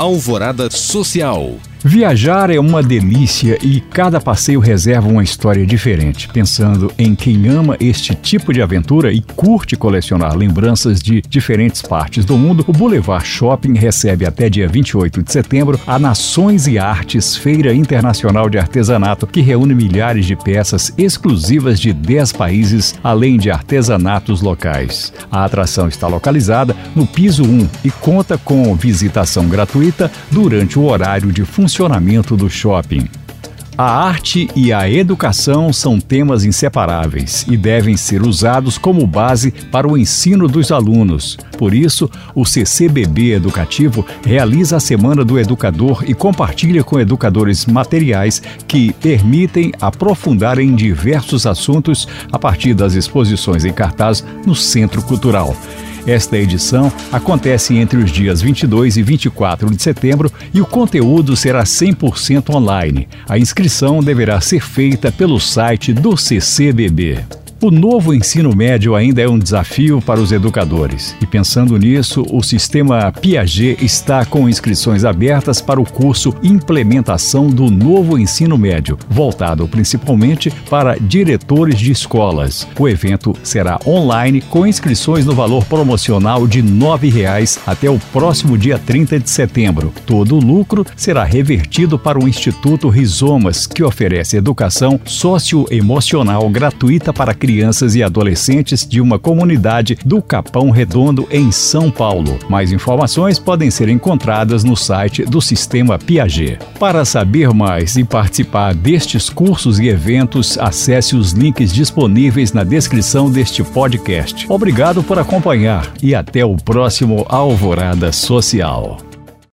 Alvorada Social. Viajar é uma delícia e cada passeio reserva uma história diferente. Pensando em quem ama este tipo de aventura e curte colecionar lembranças de diferentes partes do mundo, o Boulevard Shopping recebe até dia 28 de setembro a Nações e Artes Feira Internacional de Artesanato, que reúne milhares de peças exclusivas de 10 países, além de artesanatos locais. A atração está localizada no piso 1 e conta com visitação gratuita durante o horário de funcionamento funcionamento do shopping. A arte e a educação são temas inseparáveis e devem ser usados como base para o ensino dos alunos. Por isso, o CCBB Educativo realiza a Semana do Educador e compartilha com educadores materiais que permitem aprofundar em diversos assuntos a partir das exposições em cartaz no Centro Cultural. Esta edição acontece entre os dias 22 e 24 de setembro e o conteúdo será 100% online. A inscrição deverá ser feita pelo site do CCBB. O novo ensino médio ainda é um desafio para os educadores. E pensando nisso, o sistema Piaget está com inscrições abertas para o curso Implementação do Novo Ensino Médio, voltado principalmente para diretores de escolas. O evento será online com inscrições no valor promocional de R$ 9,00 até o próximo dia 30 de setembro. Todo o lucro será revertido para o Instituto Rizomas, que oferece educação socioemocional gratuita para crianças crianças e adolescentes de uma comunidade do Capão Redondo, em São Paulo. Mais informações podem ser encontradas no site do Sistema Piaget. Para saber mais e participar destes cursos e eventos, acesse os links disponíveis na descrição deste podcast. Obrigado por acompanhar e até o próximo Alvorada Social.